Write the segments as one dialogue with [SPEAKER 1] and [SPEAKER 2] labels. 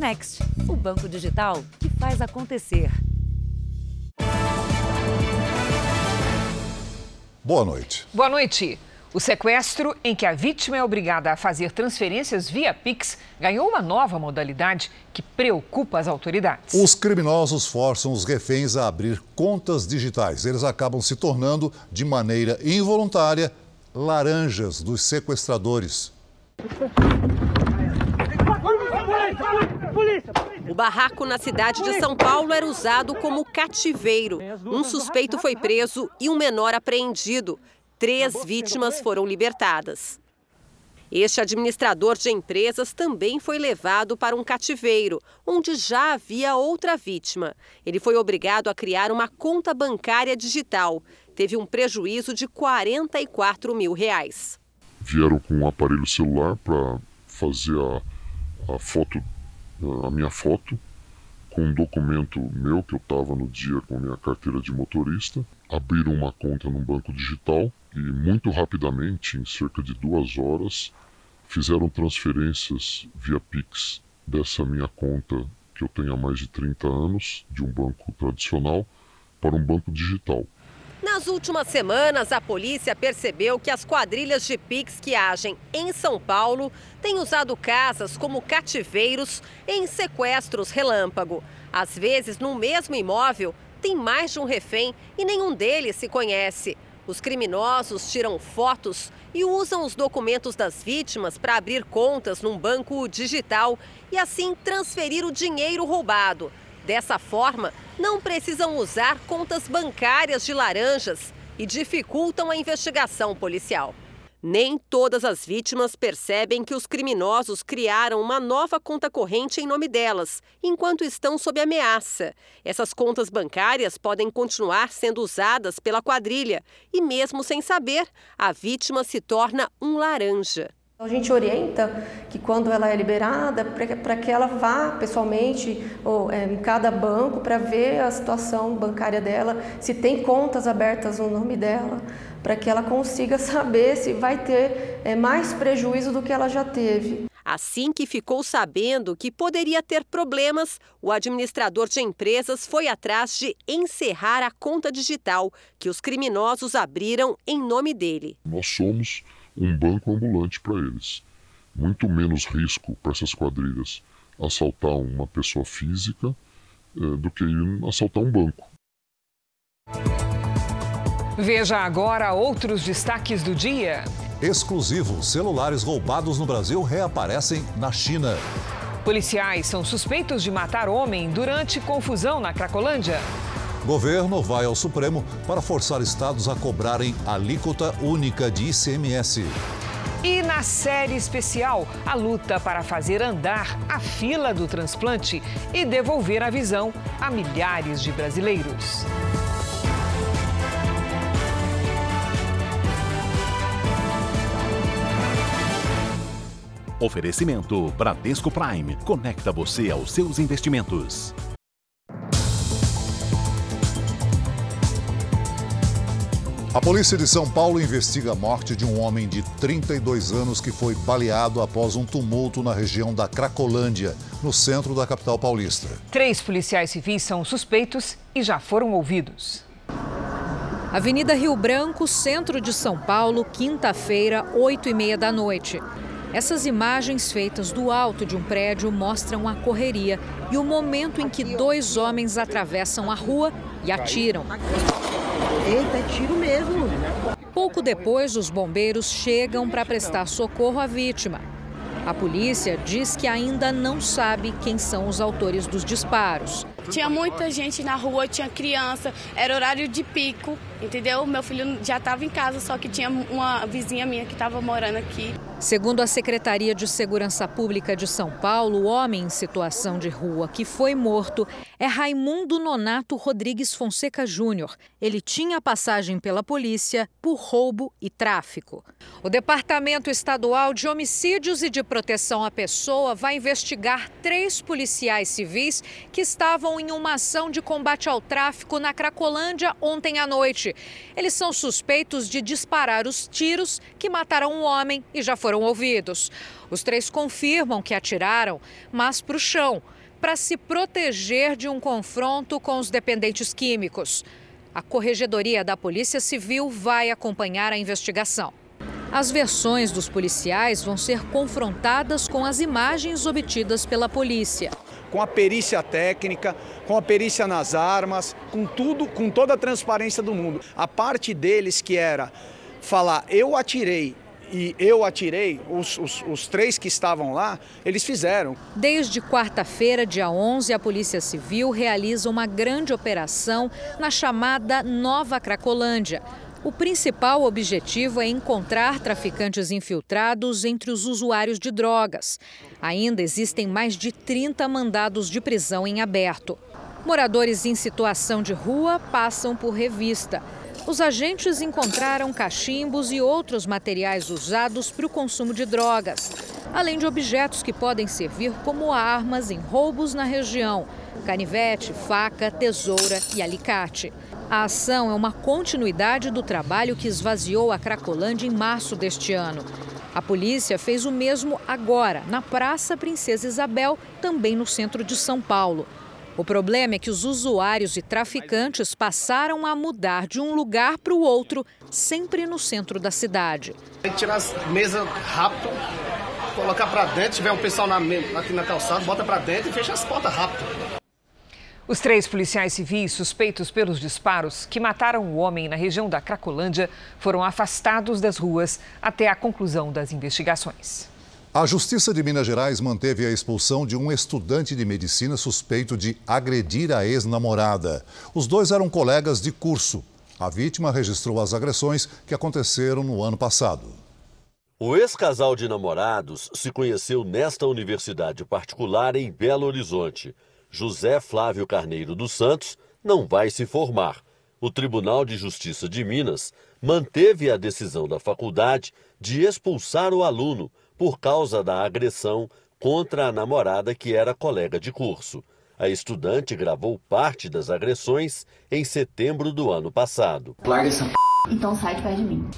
[SPEAKER 1] Next, o banco digital que faz acontecer.
[SPEAKER 2] Boa noite.
[SPEAKER 3] Boa noite. O sequestro, em que a vítima é obrigada a fazer transferências via Pix, ganhou uma nova modalidade que preocupa as autoridades.
[SPEAKER 2] Os criminosos forçam os reféns a abrir contas digitais. Eles acabam se tornando, de maneira involuntária, laranjas dos sequestradores.
[SPEAKER 4] O barraco na cidade de São Paulo era usado como cativeiro. Um suspeito foi preso e um menor apreendido. Três vítimas foram libertadas. Este administrador de empresas também foi levado para um cativeiro, onde já havia outra vítima. Ele foi obrigado a criar uma conta bancária digital. Teve um prejuízo de 44 mil reais.
[SPEAKER 5] Vieram com um aparelho celular para fazer a, a foto, a minha foto, com um documento meu que eu estava no dia com minha carteira de motorista. Abriram uma conta num banco digital e muito rapidamente, em cerca de duas horas, fizeram transferências via Pix dessa minha conta que eu tenho há mais de 30 anos, de um banco tradicional, para um banco digital.
[SPEAKER 4] Nas últimas semanas, a polícia percebeu que as quadrilhas de Pix que agem em São Paulo têm usado casas como cativeiros em sequestros relâmpago. Às vezes, no mesmo imóvel, tem mais de um refém e nenhum deles se conhece. Os criminosos tiram fotos e usam os documentos das vítimas para abrir contas num banco digital e assim transferir o dinheiro roubado. Dessa forma, não precisam usar contas bancárias de laranjas e dificultam a investigação policial. Nem todas as vítimas percebem que os criminosos criaram uma nova conta corrente em nome delas, enquanto estão sob ameaça. Essas contas bancárias podem continuar sendo usadas pela quadrilha e, mesmo sem saber, a vítima se torna um laranja.
[SPEAKER 6] A gente orienta que quando ela é liberada, para que ela vá pessoalmente ou, é, em cada banco para ver a situação bancária dela, se tem contas abertas no nome dela, para que ela consiga saber se vai ter é, mais prejuízo do que ela já teve.
[SPEAKER 4] Assim que ficou sabendo que poderia ter problemas, o administrador de empresas foi atrás de encerrar a conta digital que os criminosos abriram em nome dele.
[SPEAKER 5] Nós somos um banco ambulante para eles. Muito menos risco para essas quadrilhas assaltar uma pessoa física é, do que assaltar um banco.
[SPEAKER 3] Veja agora outros destaques do dia.
[SPEAKER 2] Exclusivo: celulares roubados no Brasil reaparecem na China.
[SPEAKER 3] Policiais são suspeitos de matar homem durante confusão na Cracolândia.
[SPEAKER 2] Governo vai ao Supremo para forçar estados a cobrarem alíquota única de ICMS.
[SPEAKER 3] E na série especial, a luta para fazer andar a fila do transplante e devolver a visão a milhares de brasileiros.
[SPEAKER 7] Oferecimento Bradesco Prime. Conecta você aos seus investimentos.
[SPEAKER 2] A polícia de São Paulo investiga a morte de um homem de 32 anos que foi baleado após um tumulto na região da Cracolândia, no centro da capital paulista.
[SPEAKER 3] Três policiais civis são suspeitos e já foram ouvidos.
[SPEAKER 8] Avenida Rio Branco, centro de São Paulo, quinta-feira, 8 e meia da noite. Essas imagens feitas do alto de um prédio mostram a correria e o momento em que dois homens atravessam a rua e atiram.
[SPEAKER 9] Eita, é tiro mesmo.
[SPEAKER 8] Pouco depois, os bombeiros chegam para prestar socorro à vítima. A polícia diz que ainda não sabe quem são os autores dos disparos.
[SPEAKER 10] Tinha muita gente na rua, tinha criança, era horário de pico, entendeu? Meu filho já estava em casa, só que tinha uma vizinha minha que estava morando aqui.
[SPEAKER 8] Segundo a Secretaria de Segurança Pública de São Paulo, o homem em situação de rua que foi morto é Raimundo Nonato Rodrigues Fonseca Júnior. Ele tinha passagem pela polícia por roubo e tráfico. O Departamento Estadual de Homicídios e de Proteção à Pessoa vai investigar três policiais civis que estavam em uma ação de combate ao tráfico na Cracolândia ontem à noite. Eles são suspeitos de disparar os tiros que mataram um homem e já foram ouvidos. Os três confirmam que atiraram, mas para o chão para se proteger de um confronto com os dependentes químicos. A Corregedoria da Polícia Civil vai acompanhar a investigação. As versões dos policiais vão ser confrontadas com as imagens obtidas pela polícia.
[SPEAKER 11] Com a perícia técnica, com a perícia nas armas, com tudo, com toda a transparência do mundo. A parte deles que era falar eu atirei e eu atirei, os, os, os, três que estavam lá, eles fizeram.
[SPEAKER 8] Desde quarta-feira, dia 11, a Polícia Civil realiza uma grande operação na chamada Nova Cracolândia. O principal objetivo é encontrar traficantes infiltrados entre os usuários de drogas. Ainda existem mais de 30 mandados de prisão em aberto. Moradores em situação de rua passam por revista. Os agentes encontraram cachimbos e outros materiais usados para o consumo de drogas, além de objetos que podem servir como armas em roubos na região: canivete, faca, tesoura e alicate. A ação é uma continuidade do trabalho que esvaziou a Cracolândia em março deste ano. A polícia fez o mesmo agora, na Praça Princesa Isabel, também no centro de São Paulo. O problema é que os usuários e traficantes passaram a mudar de um lugar para o outro, sempre no centro da cidade.
[SPEAKER 12] Tem que tirar as mesas rápido, colocar para dentro, tiver um pessoal na, aqui na calçada, bota para dentro e fecha as portas rápido.
[SPEAKER 3] Os três policiais civis suspeitos pelos disparos que mataram o homem na região da Cracolândia foram afastados das ruas até a conclusão das investigações.
[SPEAKER 2] A Justiça de Minas Gerais manteve a expulsão de um estudante de medicina suspeito de agredir a ex-namorada. Os dois eram colegas de curso. A vítima registrou as agressões que aconteceram no ano passado.
[SPEAKER 13] O ex-casal de namorados se conheceu nesta universidade particular em Belo Horizonte. José Flávio Carneiro dos Santos não vai se formar. O Tribunal de Justiça de Minas manteve a decisão da faculdade de expulsar o aluno por causa da agressão contra a namorada que era colega de curso. A estudante gravou parte das agressões em setembro do ano passado.
[SPEAKER 14] Larga essa p... então sai de perto de mim.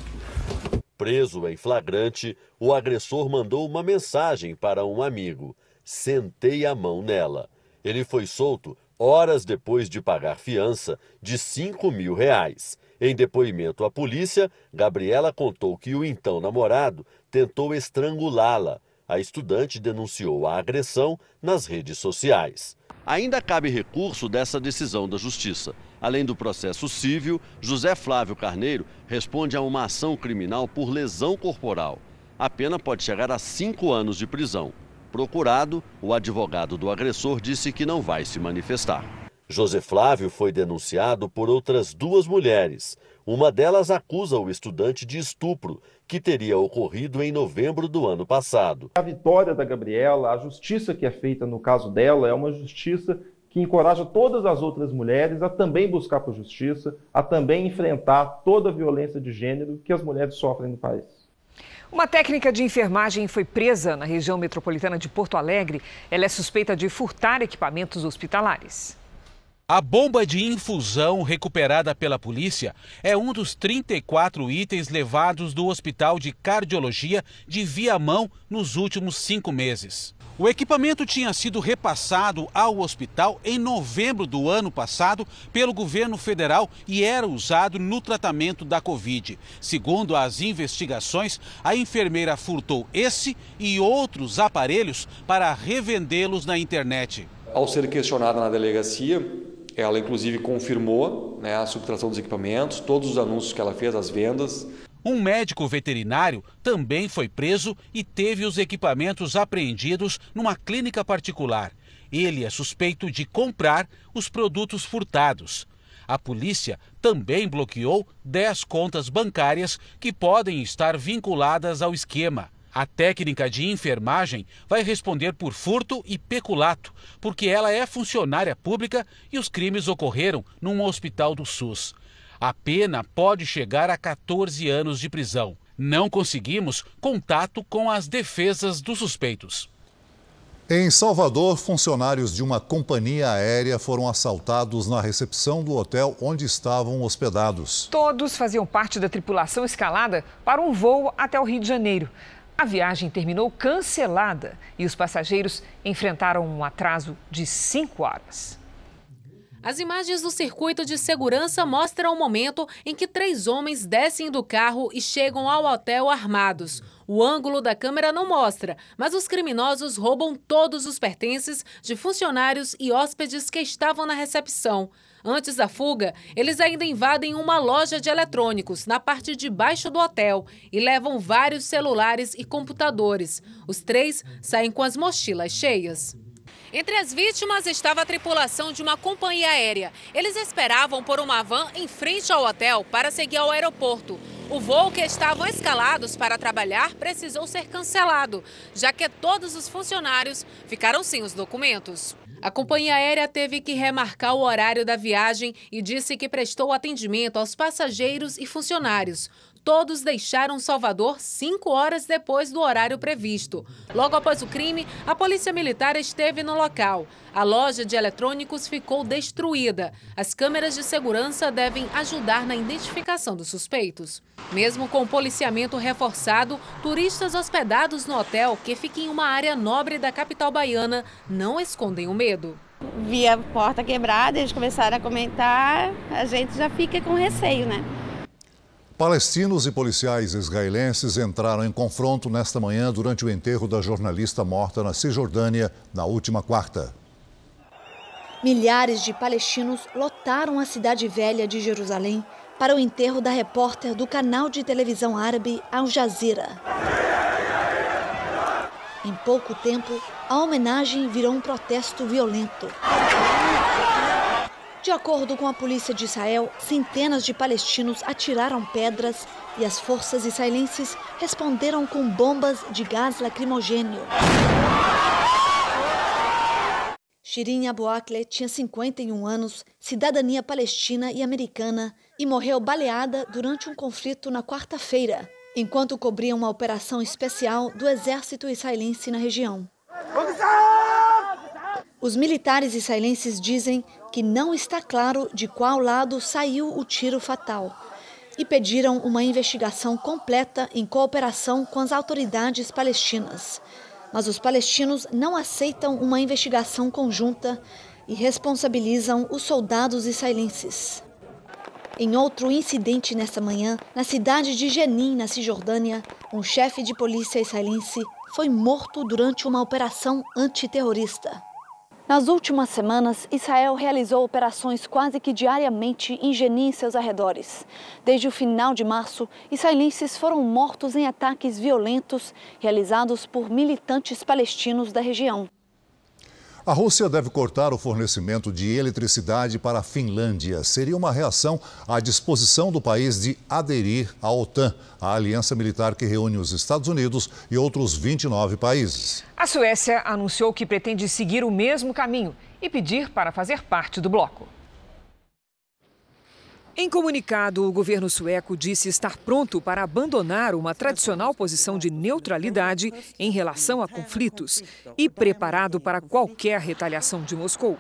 [SPEAKER 13] Preso em flagrante, o agressor mandou uma mensagem para um amigo. Sentei a mão nela. Ele foi solto horas depois de pagar fiança de 5 mil reais. Em depoimento à polícia, Gabriela contou que o então namorado tentou estrangulá-la. A estudante denunciou a agressão nas redes sociais. Ainda cabe recurso dessa decisão da Justiça. Além do processo civil, José Flávio Carneiro responde a uma ação criminal por lesão corporal. A pena pode chegar a cinco anos de prisão. Procurado, o advogado do agressor disse que não vai se manifestar. José Flávio foi denunciado por outras duas mulheres. Uma delas acusa o estudante de estupro, que teria ocorrido em novembro do ano passado.
[SPEAKER 15] A vitória da Gabriela, a justiça que é feita no caso dela, é uma justiça que encoraja todas as outras mulheres a também buscar por justiça, a também enfrentar toda a violência de gênero que as mulheres sofrem no país.
[SPEAKER 3] Uma técnica de enfermagem foi presa na região metropolitana de Porto Alegre. Ela é suspeita de furtar equipamentos hospitalares.
[SPEAKER 16] A bomba de infusão recuperada pela polícia é um dos 34 itens levados do Hospital de Cardiologia de Viamão nos últimos cinco meses. O equipamento tinha sido repassado ao hospital em novembro do ano passado pelo governo federal e era usado no tratamento da Covid. Segundo as investigações, a enfermeira furtou esse e outros aparelhos para revendê-los na internet.
[SPEAKER 17] Ao ser questionada na delegacia, ela, inclusive, confirmou né, a subtração dos equipamentos, todos os anúncios que ela fez, as vendas.
[SPEAKER 16] Um médico veterinário também foi preso e teve os equipamentos apreendidos numa clínica particular. Ele é suspeito de comprar os produtos furtados. A polícia também bloqueou 10 contas bancárias que podem estar vinculadas ao esquema. A técnica de enfermagem vai responder por furto e peculato, porque ela é funcionária pública e os crimes ocorreram num hospital do SUS. A pena pode chegar a 14 anos de prisão. Não conseguimos contato com as defesas dos suspeitos.
[SPEAKER 2] Em Salvador, funcionários de uma companhia aérea foram assaltados na recepção do hotel onde estavam hospedados.
[SPEAKER 3] Todos faziam parte da tripulação escalada para um voo até o Rio de Janeiro. A viagem terminou cancelada e os passageiros enfrentaram um atraso de cinco horas.
[SPEAKER 18] As imagens do circuito de segurança mostram o momento em que três homens descem do carro e chegam ao hotel armados. O ângulo da câmera não mostra, mas os criminosos roubam todos os pertences de funcionários e hóspedes que estavam na recepção. Antes da fuga, eles ainda invadem uma loja de eletrônicos na parte de baixo do hotel e levam vários celulares e computadores. Os três saem com as mochilas cheias. Entre as vítimas estava a tripulação de uma companhia aérea. Eles esperavam por uma van em frente ao hotel para seguir ao aeroporto. O voo que estavam escalados para trabalhar precisou ser cancelado, já que todos os funcionários ficaram sem os documentos. A companhia aérea teve que remarcar o horário da viagem e disse que prestou atendimento aos passageiros e funcionários. Todos deixaram Salvador cinco horas depois do horário previsto. Logo após o crime, a Polícia Militar esteve no local. A loja de eletrônicos ficou destruída. As câmeras de segurança devem ajudar na identificação dos suspeitos. Mesmo com o policiamento reforçado, turistas hospedados no hotel, que fica em uma área nobre da capital baiana, não escondem o medo.
[SPEAKER 19] Vi a porta quebrada, eles começaram a comentar, a gente já fica com receio, né?
[SPEAKER 2] Palestinos e policiais israelenses entraram em confronto nesta manhã durante o enterro da jornalista morta na Cisjordânia na última quarta.
[SPEAKER 20] Milhares de palestinos lotaram a cidade velha de Jerusalém para o enterro da repórter do canal de televisão árabe Al Jazeera. Em pouco tempo, a homenagem virou um protesto violento. De acordo com a polícia de Israel, centenas de palestinos atiraram pedras e as forças israelenses responderam com bombas de gás lacrimogênio. Shirin Abu Akleh tinha 51 anos, cidadania palestina e americana, e morreu baleada durante um conflito na quarta-feira, enquanto cobria uma operação especial do exército israelense na região. Os militares israelenses dizem que não está claro de qual lado saiu o tiro fatal e pediram uma investigação completa em cooperação com as autoridades palestinas. Mas os palestinos não aceitam uma investigação conjunta e responsabilizam os soldados israelenses. Em outro incidente nesta manhã, na cidade de Jenin, na Cisjordânia, um chefe de polícia israelense foi morto durante uma operação antiterrorista. Nas últimas semanas, Israel realizou operações quase que diariamente em Jenin e seus arredores. Desde o final de março, israelenses foram mortos em ataques violentos realizados por militantes palestinos da região.
[SPEAKER 2] A Rússia deve cortar o fornecimento de eletricidade para a Finlândia. Seria uma reação à disposição do país de aderir à OTAN, a aliança militar que reúne os Estados Unidos e outros 29 países.
[SPEAKER 3] A Suécia anunciou que pretende seguir o mesmo caminho e pedir para fazer parte do bloco. Em comunicado, o governo sueco disse estar pronto para abandonar uma tradicional posição de neutralidade em relação a conflitos e preparado para qualquer retaliação de Moscou.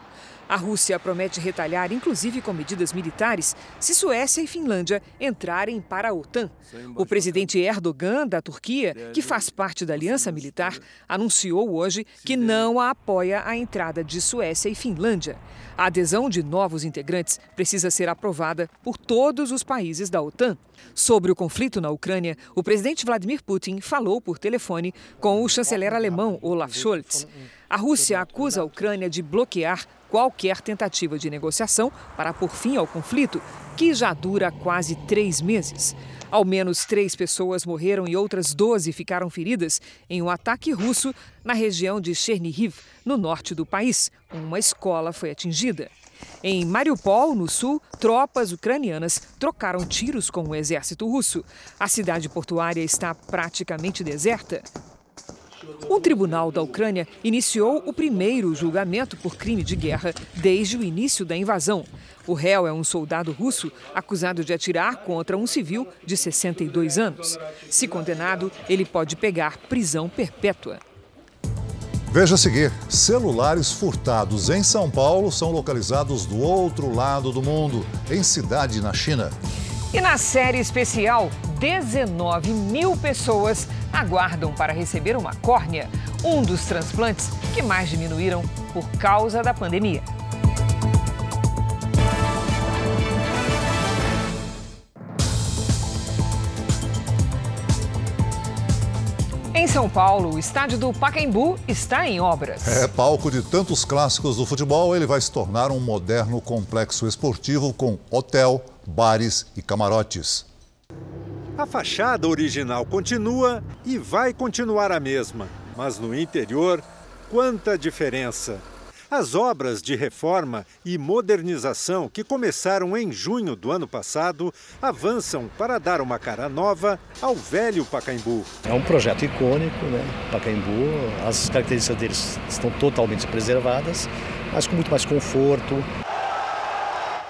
[SPEAKER 3] A Rússia promete retalhar, inclusive com medidas militares, se Suécia e Finlândia entrarem para a OTAN. O presidente Erdogan, da Turquia, que faz parte da aliança militar, anunciou hoje que não apoia a entrada de Suécia e Finlândia. A adesão de novos integrantes precisa ser aprovada por todos os países da OTAN. Sobre o conflito na Ucrânia, o presidente Vladimir Putin falou por telefone com o chanceler alemão Olaf Scholz. A Rússia acusa a Ucrânia de bloquear qualquer tentativa de negociação para pôr fim ao conflito, que já dura quase três meses. Ao menos três pessoas morreram e outras 12 ficaram feridas em um ataque russo na região de Chernihiv, no norte do país. Uma escola foi atingida. Em Mariupol, no sul, tropas ucranianas trocaram tiros com o exército russo. A cidade portuária está praticamente deserta. Um tribunal da Ucrânia iniciou o primeiro julgamento por crime de guerra desde o início da invasão. O réu é um soldado russo acusado de atirar contra um civil de 62 anos. Se condenado, ele pode pegar prisão perpétua.
[SPEAKER 2] Veja a seguir: celulares furtados em São Paulo são localizados do outro lado do mundo, em cidade na China.
[SPEAKER 3] E na série especial, 19 mil pessoas aguardam para receber uma córnea, um dos transplantes que mais diminuíram por causa da pandemia. Em São Paulo, o estádio do Pacaembu está em obras.
[SPEAKER 2] É palco de tantos clássicos do futebol, ele vai se tornar um moderno complexo esportivo com hotel, bares e camarotes.
[SPEAKER 21] A fachada original continua e vai continuar a mesma, mas no interior, quanta diferença! As obras de reforma e modernização que começaram em junho do ano passado avançam para dar uma cara nova ao velho Pacaembu.
[SPEAKER 22] É um projeto icônico, né? Pacaembu, as características deles estão totalmente preservadas, mas com muito mais conforto.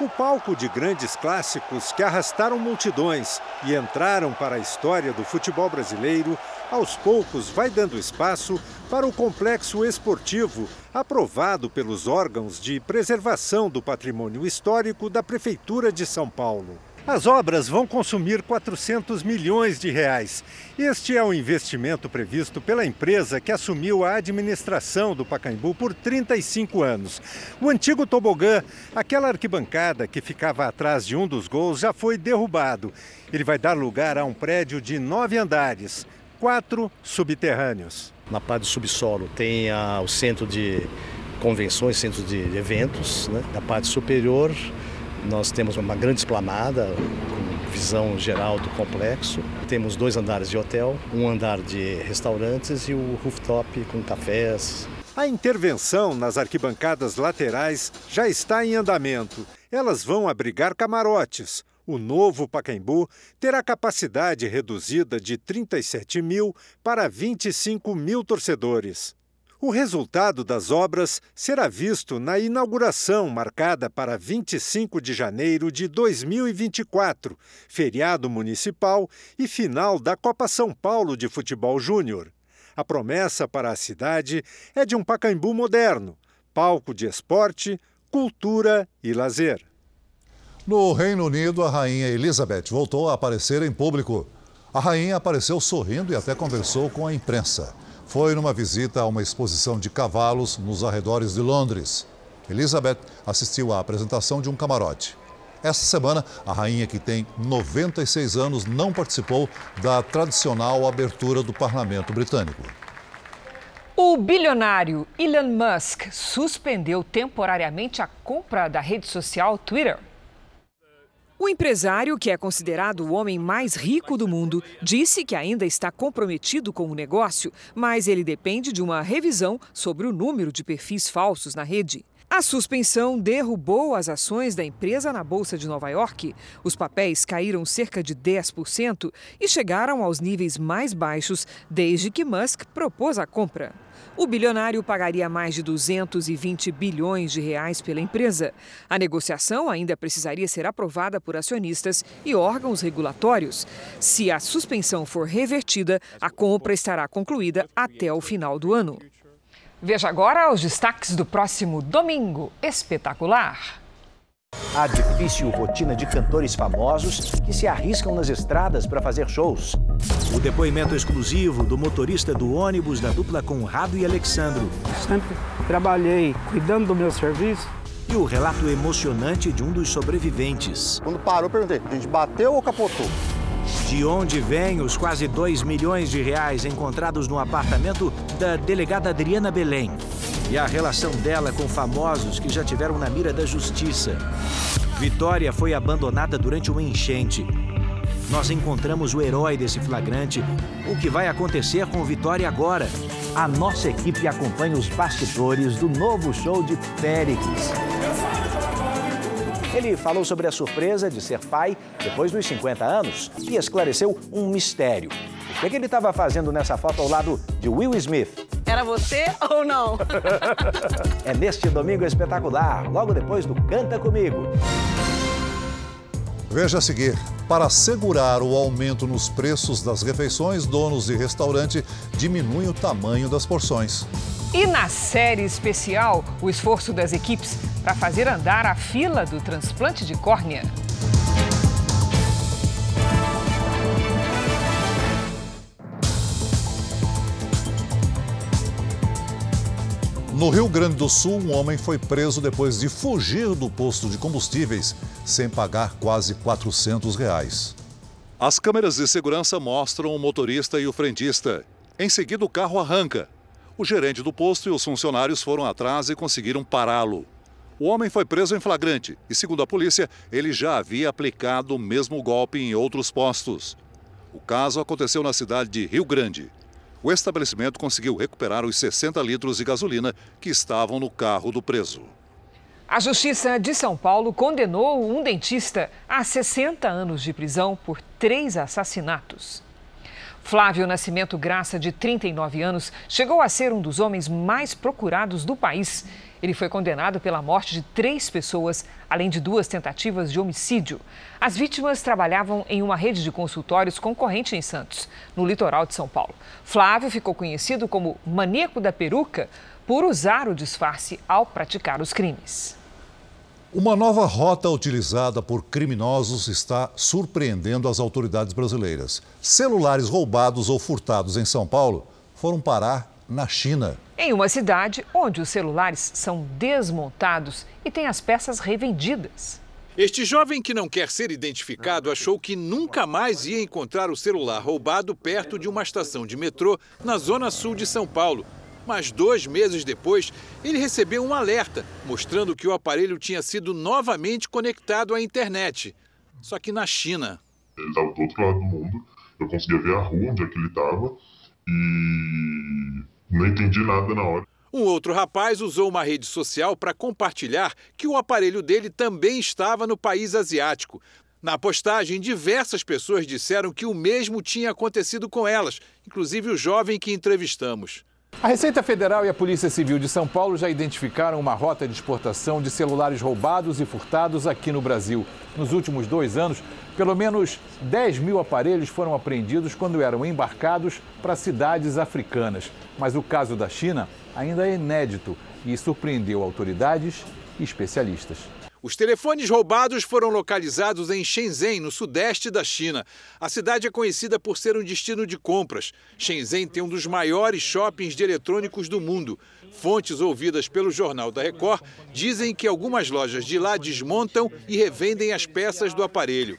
[SPEAKER 21] O palco de grandes clássicos que arrastaram multidões e entraram para a história do futebol brasileiro, aos poucos vai dando espaço para o complexo esportivo, aprovado pelos órgãos de preservação do patrimônio histórico da Prefeitura de São Paulo. As obras vão consumir 400 milhões de reais. Este é o investimento previsto pela empresa que assumiu a administração do Pacaembu por 35 anos. O antigo tobogã, aquela arquibancada que ficava atrás de um dos gols, já foi derrubado. Ele vai dar lugar a um prédio de nove andares, quatro subterrâneos.
[SPEAKER 22] Na parte do subsolo tem a, o centro de convenções, centro de eventos. Né? Na parte superior nós temos uma grande esplanada visão geral do complexo. Temos dois andares de hotel, um andar de restaurantes e o rooftop com cafés.
[SPEAKER 21] A intervenção nas arquibancadas laterais já está em andamento. Elas vão abrigar camarotes. O novo Pacaembu terá capacidade reduzida de 37 mil para 25 mil torcedores. O resultado das obras será visto na inauguração marcada para 25 de janeiro de 2024, feriado municipal e final da Copa São Paulo de Futebol Júnior. A promessa para a cidade é de um Pacaembu moderno, palco de esporte, cultura e lazer.
[SPEAKER 2] No Reino Unido, a rainha Elizabeth voltou a aparecer em público. A rainha apareceu sorrindo e até conversou com a imprensa foi numa visita a uma exposição de cavalos nos arredores de Londres. Elizabeth assistiu à apresentação de um camarote. Essa semana, a rainha, que tem 96 anos, não participou da tradicional abertura do parlamento britânico.
[SPEAKER 3] O bilionário Elon Musk suspendeu temporariamente a compra da rede social Twitter. O empresário, que é considerado o homem mais rico do mundo, disse que ainda está comprometido com o negócio, mas ele depende de uma revisão sobre o número de perfis falsos na rede. A suspensão derrubou as ações da empresa na Bolsa de Nova York. Os papéis caíram cerca de 10% e chegaram aos níveis mais baixos desde que Musk propôs a compra. O bilionário pagaria mais de 220 bilhões de reais pela empresa. A negociação ainda precisaria ser aprovada por acionistas e órgãos regulatórios. Se a suspensão for revertida, a compra estará concluída até o final do ano. Veja agora os destaques do próximo domingo espetacular.
[SPEAKER 23] A difícil rotina de cantores famosos que se arriscam nas estradas para fazer shows.
[SPEAKER 24] O depoimento exclusivo do motorista do ônibus da dupla Conrado e Alexandro.
[SPEAKER 25] Sempre trabalhei cuidando do meu serviço.
[SPEAKER 24] E o relato emocionante de um dos sobreviventes.
[SPEAKER 26] Quando parou, perguntei: a gente bateu ou capotou?
[SPEAKER 24] De onde vêm os quase 2 milhões de reais encontrados no apartamento da delegada Adriana Belém? e a relação dela com famosos que já tiveram na mira da justiça. Vitória foi abandonada durante uma enchente. Nós encontramos o herói desse flagrante. O que vai acontecer com Vitória agora? A nossa equipe acompanha os bastidores do novo show de Péricles. Ele falou sobre a surpresa de ser pai depois dos 50 anos e esclareceu um mistério. O que, é que ele estava fazendo nessa foto ao lado de Will Smith?
[SPEAKER 27] Era você ou não?
[SPEAKER 23] é neste domingo espetacular, logo depois do Canta Comigo.
[SPEAKER 2] Veja a seguir. Para assegurar o aumento nos preços das refeições, donos de restaurante diminuem o tamanho das porções.
[SPEAKER 3] E na série especial, o esforço das equipes para fazer andar a fila do transplante de córnea.
[SPEAKER 2] No Rio Grande do Sul, um homem foi preso depois de fugir do posto de combustíveis sem pagar quase 400 reais. As câmeras de segurança mostram o motorista e o frentista. Em seguida, o carro arranca. O gerente do posto e os funcionários foram atrás e conseguiram pará-lo. O homem foi preso em flagrante e, segundo a polícia, ele já havia aplicado o mesmo golpe em outros postos. O caso aconteceu na cidade de Rio Grande. O estabelecimento conseguiu recuperar os 60 litros de gasolina que estavam no carro do preso.
[SPEAKER 3] A Justiça de São Paulo condenou um dentista a 60 anos de prisão por três assassinatos. Flávio Nascimento Graça, de 39 anos, chegou a ser um dos homens mais procurados do país. Ele foi condenado pela morte de três pessoas, além de duas tentativas de homicídio. As vítimas trabalhavam em uma rede de consultórios concorrente em Santos, no litoral de São Paulo. Flávio ficou conhecido como maníaco da peruca por usar o disfarce ao praticar os crimes.
[SPEAKER 2] Uma nova rota utilizada por criminosos está surpreendendo as autoridades brasileiras. Celulares roubados ou furtados em São Paulo foram parar na China.
[SPEAKER 3] Em uma cidade onde os celulares são desmontados e têm as peças revendidas.
[SPEAKER 28] Este jovem que não quer ser identificado achou que nunca mais ia encontrar o celular roubado perto de uma estação de metrô na zona sul de São Paulo. Mas dois meses depois, ele recebeu um alerta mostrando que o aparelho tinha sido novamente conectado à internet. Só que na China.
[SPEAKER 29] Ele estava do outro lado do mundo, eu conseguia ver a rua onde é que ele estava e não entendi nada na hora.
[SPEAKER 28] Um outro rapaz usou uma rede social para compartilhar que o aparelho dele também estava no país asiático. Na postagem, diversas pessoas disseram que o mesmo tinha acontecido com elas, inclusive o jovem que entrevistamos.
[SPEAKER 30] A Receita Federal e a Polícia Civil de São Paulo já identificaram uma rota de exportação de celulares roubados e furtados aqui no Brasil. Nos últimos dois anos, pelo menos 10 mil aparelhos foram apreendidos quando eram embarcados para cidades africanas. Mas o caso da China ainda é inédito e surpreendeu autoridades e especialistas.
[SPEAKER 28] Os telefones roubados foram localizados em Shenzhen, no sudeste da China. A cidade é conhecida por ser um destino de compras. Shenzhen tem um dos maiores shoppings de eletrônicos do mundo. Fontes ouvidas pelo Jornal da Record dizem que algumas lojas de lá desmontam e revendem as peças do aparelho.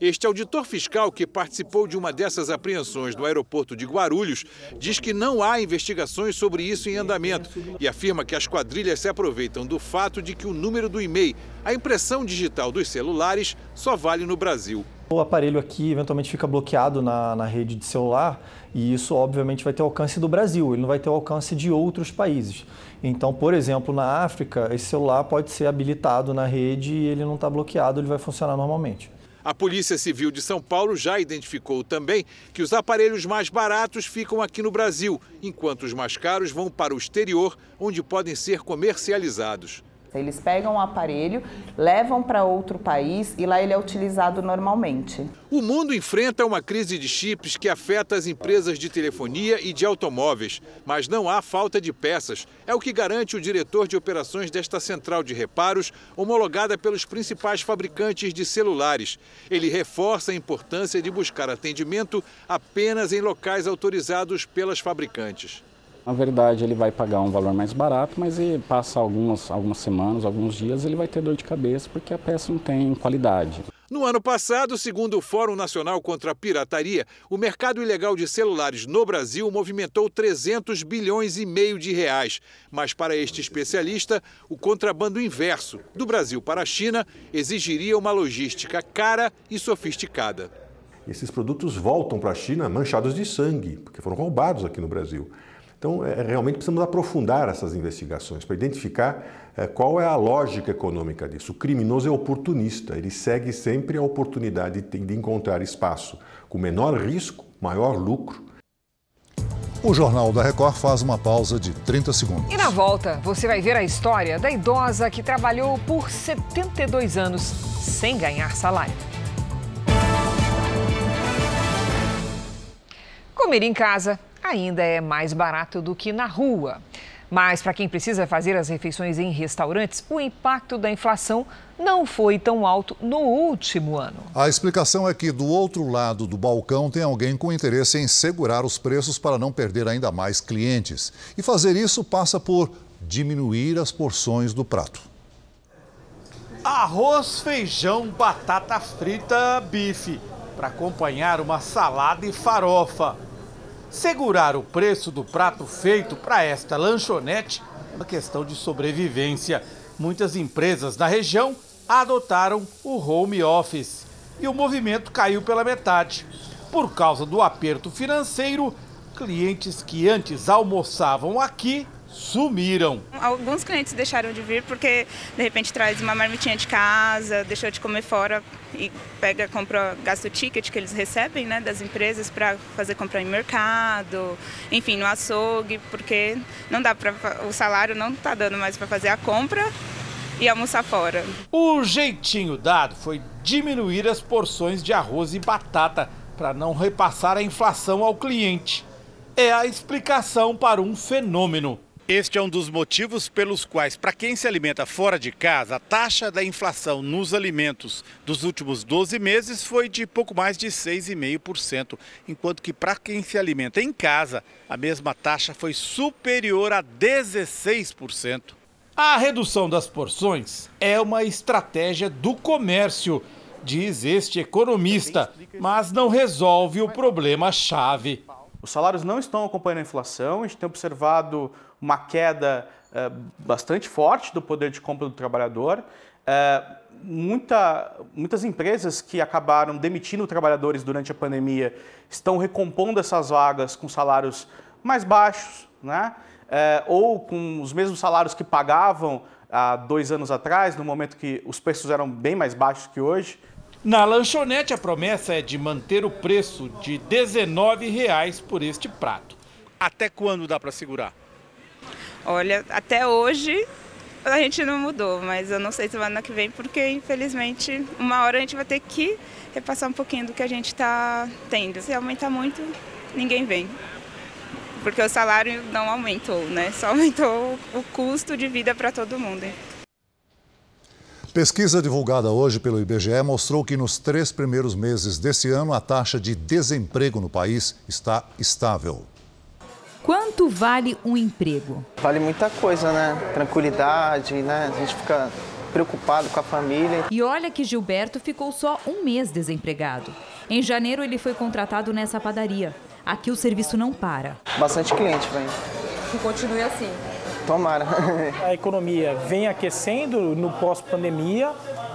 [SPEAKER 28] Este auditor fiscal que participou de uma dessas apreensões no aeroporto de Guarulhos diz que não há investigações sobre isso em andamento e afirma que as quadrilhas se aproveitam do fato de que o número do e-mail, a impressão digital dos celulares, só vale no Brasil.
[SPEAKER 31] O aparelho aqui eventualmente fica bloqueado na, na rede de celular e isso obviamente vai ter alcance do Brasil, ele não vai ter alcance de outros países. Então, por exemplo, na África, esse celular pode ser habilitado na rede e ele não está bloqueado, ele vai funcionar normalmente.
[SPEAKER 28] A Polícia Civil de São Paulo já identificou também que os aparelhos mais baratos ficam aqui no Brasil, enquanto os mais caros vão para o exterior, onde podem ser comercializados.
[SPEAKER 32] Eles pegam o aparelho, levam para outro país e lá ele é utilizado normalmente.
[SPEAKER 28] O mundo enfrenta uma crise de chips que afeta as empresas de telefonia e de automóveis, mas não há falta de peças. É o que garante o diretor de operações desta central de reparos, homologada pelos principais fabricantes de celulares. Ele reforça a importância de buscar atendimento apenas em locais autorizados pelas fabricantes.
[SPEAKER 33] Na verdade, ele vai pagar um valor mais barato, mas ele passa algumas, algumas semanas, alguns dias, ele vai ter dor de cabeça porque a peça não tem qualidade.
[SPEAKER 28] No ano passado, segundo o Fórum Nacional contra a Pirataria, o mercado ilegal de celulares no Brasil movimentou 300 bilhões e meio de reais. Mas para este especialista, o contrabando inverso, do Brasil para a China, exigiria uma logística cara e sofisticada.
[SPEAKER 34] Esses produtos voltam para a China manchados de sangue, porque foram roubados aqui no Brasil. Então, é, realmente precisamos aprofundar essas investigações para identificar é, qual é a lógica econômica disso. O criminoso é oportunista, ele segue sempre a oportunidade de encontrar espaço com menor risco, maior lucro.
[SPEAKER 2] O Jornal da Record faz uma pausa de 30 segundos.
[SPEAKER 3] E na volta, você vai ver a história da idosa que trabalhou por 72 anos sem ganhar salário. Comer em casa ainda é mais barato do que na rua. Mas para quem precisa fazer as refeições em restaurantes, o impacto da inflação não foi tão alto no último ano.
[SPEAKER 2] A explicação é que do outro lado do balcão tem alguém com interesse em segurar os preços para não perder ainda mais clientes. E fazer isso passa por diminuir as porções do prato.
[SPEAKER 35] Arroz, feijão, batata frita, bife, para acompanhar uma salada e farofa. Segurar o preço do prato feito para esta lanchonete é uma questão de sobrevivência. Muitas empresas na região adotaram o home office e o movimento caiu pela metade. Por causa do aperto financeiro, clientes que antes almoçavam aqui sumiram.
[SPEAKER 36] Alguns clientes deixaram de vir porque de repente traz uma marmitinha de casa, deixou de comer fora e pega, compra, gasta o ticket que eles recebem, né, das empresas para fazer compra em mercado, enfim, no açougue, porque não dá para o salário não está dando mais para fazer a compra e almoçar fora.
[SPEAKER 35] O jeitinho dado foi diminuir as porções de arroz e batata para não repassar a inflação ao cliente. É a explicação para um fenômeno este é um dos motivos pelos quais, para quem se alimenta fora de casa, a taxa da inflação nos alimentos dos últimos 12 meses foi de pouco mais de 6,5%, enquanto que para quem se alimenta em casa, a mesma taxa foi superior a 16%. A redução das porções é uma estratégia do comércio, diz este economista, mas não resolve o problema-chave.
[SPEAKER 37] Os salários não estão acompanhando a inflação, a gente tem observado uma queda é, bastante forte do poder de compra do trabalhador. É, muita, muitas empresas que acabaram demitindo trabalhadores durante a pandemia estão recompondo essas vagas com salários mais baixos, né? É, ou com os mesmos salários que pagavam há dois anos atrás, no momento que os preços eram bem mais baixos que hoje.
[SPEAKER 35] Na lanchonete, a promessa é de manter o preço de R$ 19,00 por este prato. Até quando dá para segurar?
[SPEAKER 36] Olha, até hoje a gente não mudou, mas eu não sei se vai ano que vem, porque infelizmente uma hora a gente vai ter que repassar um pouquinho do que a gente está tendo. Se aumentar muito, ninguém vem. Porque o salário não aumentou, né? Só aumentou o custo de vida para todo mundo.
[SPEAKER 2] Pesquisa divulgada hoje pelo IBGE mostrou que nos três primeiros meses desse ano a taxa de desemprego no país está estável.
[SPEAKER 38] Quanto vale um emprego?
[SPEAKER 26] Vale muita coisa, né? Tranquilidade, né? A gente fica preocupado com a família.
[SPEAKER 38] E olha que Gilberto ficou só um mês desempregado. Em janeiro ele foi contratado nessa padaria. Aqui o serviço não para.
[SPEAKER 26] Bastante cliente, vem.
[SPEAKER 38] Que continue assim.
[SPEAKER 26] Tomara.
[SPEAKER 25] a economia vem aquecendo no pós-pandemia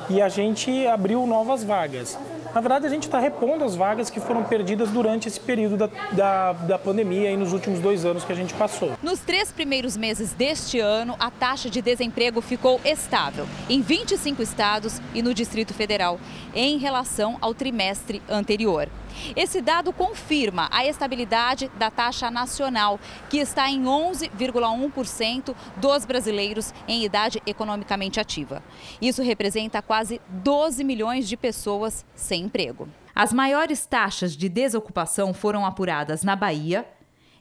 [SPEAKER 25] e a gente abriu novas vagas. Na verdade, a gente está repondo as vagas que foram perdidas durante esse período da, da, da, pandemia e nos últimos dois anos que a gente passou.
[SPEAKER 38] Nos três primeiros meses deste ano, a taxa de desemprego ficou estável em 25 estados e no Distrito Federal, em relação ao trimestre anterior. Esse dado confirma a estabilidade da taxa nacional, que está em 11,1% dos brasileiros em idade economicamente ativa. Isso representa quase 12 milhões de pessoas sem emprego. As maiores taxas de desocupação foram apuradas na Bahia,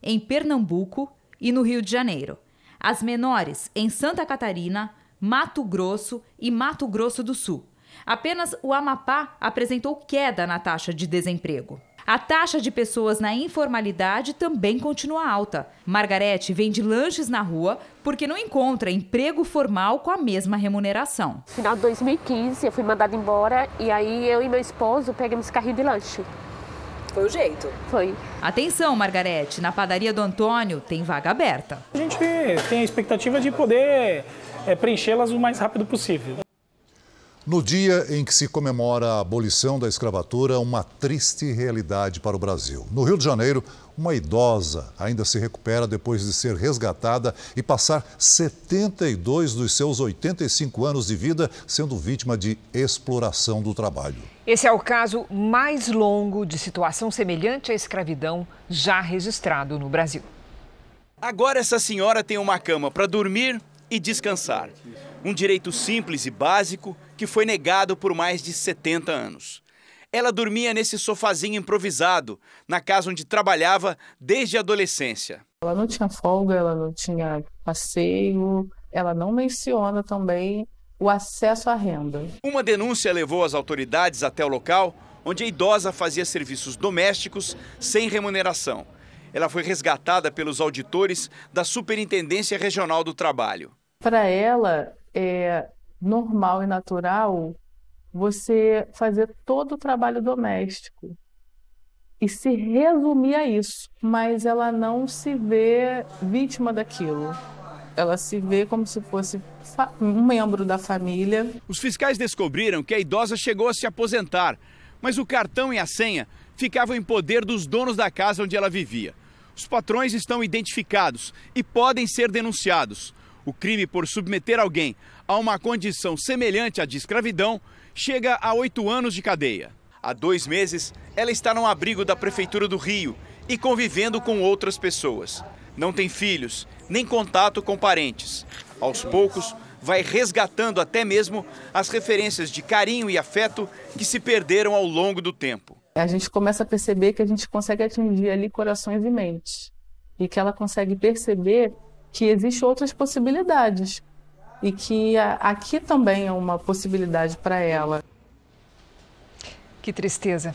[SPEAKER 38] em Pernambuco e no Rio de Janeiro. As menores em Santa Catarina, Mato Grosso e Mato Grosso do Sul. Apenas o Amapá apresentou queda na taxa de desemprego. A taxa de pessoas na informalidade também continua alta. Margarete vende lanches na rua porque não encontra emprego formal com a mesma remuneração.
[SPEAKER 39] No final de 2015, eu fui mandada embora e aí eu e meu esposo pegamos carrinho de lanche.
[SPEAKER 40] Foi o jeito.
[SPEAKER 39] Foi.
[SPEAKER 38] Atenção, Margarete, na padaria do Antônio tem vaga aberta.
[SPEAKER 41] A gente tem a expectativa de poder é, preenchê-las o mais rápido possível.
[SPEAKER 2] No dia em que se comemora a abolição da escravatura, uma triste realidade para o Brasil. No Rio de Janeiro, uma idosa ainda se recupera depois de ser resgatada e passar 72 dos seus 85 anos de vida sendo vítima de exploração do trabalho.
[SPEAKER 3] Esse é o caso mais longo de situação semelhante à escravidão já registrado no Brasil.
[SPEAKER 42] Agora essa senhora tem uma cama para dormir e descansar. Um direito simples e básico que foi negado por mais de 70 anos. Ela dormia nesse sofazinho improvisado, na casa onde trabalhava desde a adolescência.
[SPEAKER 43] Ela não tinha folga, ela não tinha passeio, ela não menciona também o acesso à renda.
[SPEAKER 42] Uma denúncia levou as autoridades até o local onde a idosa fazia serviços domésticos sem remuneração. Ela foi resgatada pelos auditores da Superintendência Regional do Trabalho.
[SPEAKER 43] Para ela, é normal e natural você fazer todo o trabalho doméstico e se resumir a isso, mas ela não se vê vítima daquilo. Ela se vê como se fosse um membro da família.
[SPEAKER 42] Os fiscais descobriram que a idosa chegou a se aposentar, mas o cartão e a senha ficavam em poder dos donos da casa onde ela vivia. Os patrões estão identificados e podem ser denunciados. O crime por submeter alguém a uma condição semelhante à de escravidão chega a oito anos de cadeia. Há dois meses, ela está no abrigo da Prefeitura do Rio e convivendo com outras pessoas. Não tem filhos, nem contato com parentes. Aos poucos, vai resgatando até mesmo as referências de carinho e afeto que se perderam ao longo do tempo.
[SPEAKER 43] A gente começa a perceber que a gente consegue atingir ali corações e mentes. E que ela consegue perceber que existem outras possibilidades e que aqui também é uma possibilidade para ela.
[SPEAKER 3] Que tristeza.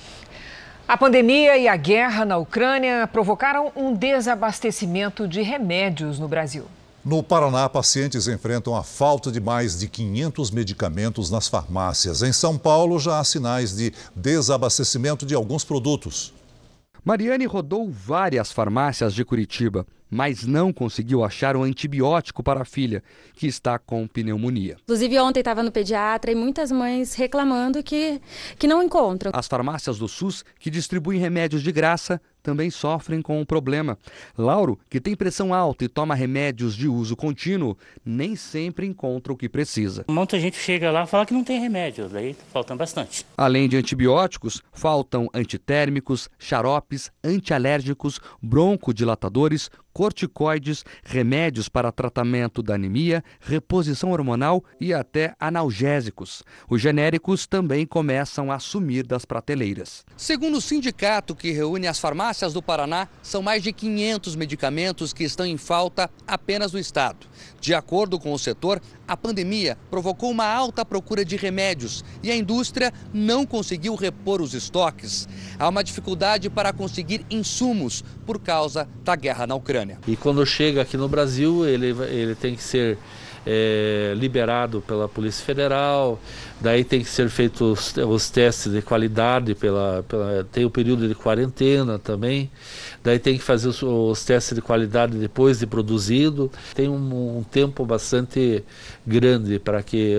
[SPEAKER 3] A pandemia e a guerra na Ucrânia provocaram um desabastecimento de remédios no Brasil.
[SPEAKER 2] No Paraná, pacientes enfrentam a falta de mais de 500 medicamentos nas farmácias. Em São Paulo, já há sinais de desabastecimento de alguns produtos.
[SPEAKER 44] Mariane rodou várias farmácias de Curitiba mas não conseguiu achar um antibiótico para a filha, que está com pneumonia.
[SPEAKER 35] Inclusive, ontem estava no pediatra e muitas mães reclamando que, que não encontram.
[SPEAKER 44] As farmácias do SUS, que distribuem remédios de graça, também sofrem com o problema. Lauro, que tem pressão alta e toma remédios de uso contínuo, nem sempre encontra o que precisa.
[SPEAKER 45] Muita gente chega lá e fala que não tem remédio, daí faltam bastante.
[SPEAKER 44] Além de antibióticos, faltam antitérmicos, xaropes, antialérgicos, broncodilatadores, corticoides, remédios para tratamento da anemia, reposição hormonal e até analgésicos. Os genéricos também começam a sumir das prateleiras. Segundo o sindicato que reúne as farmácias do Paraná, são mais de 500 medicamentos que estão em falta apenas no estado. De acordo com o setor, a pandemia provocou uma alta procura de remédios e a indústria não conseguiu repor os estoques. Há uma dificuldade para conseguir insumos por causa da guerra na Ucrânia.
[SPEAKER 46] E quando chega aqui no Brasil, ele, ele tem que ser é, liberado pela Polícia Federal, daí tem que ser feitos os, os testes de qualidade, pela, pela, tem o período de quarentena também, daí tem que fazer os, os testes de qualidade depois de produzido, tem um, um tempo bastante grande para que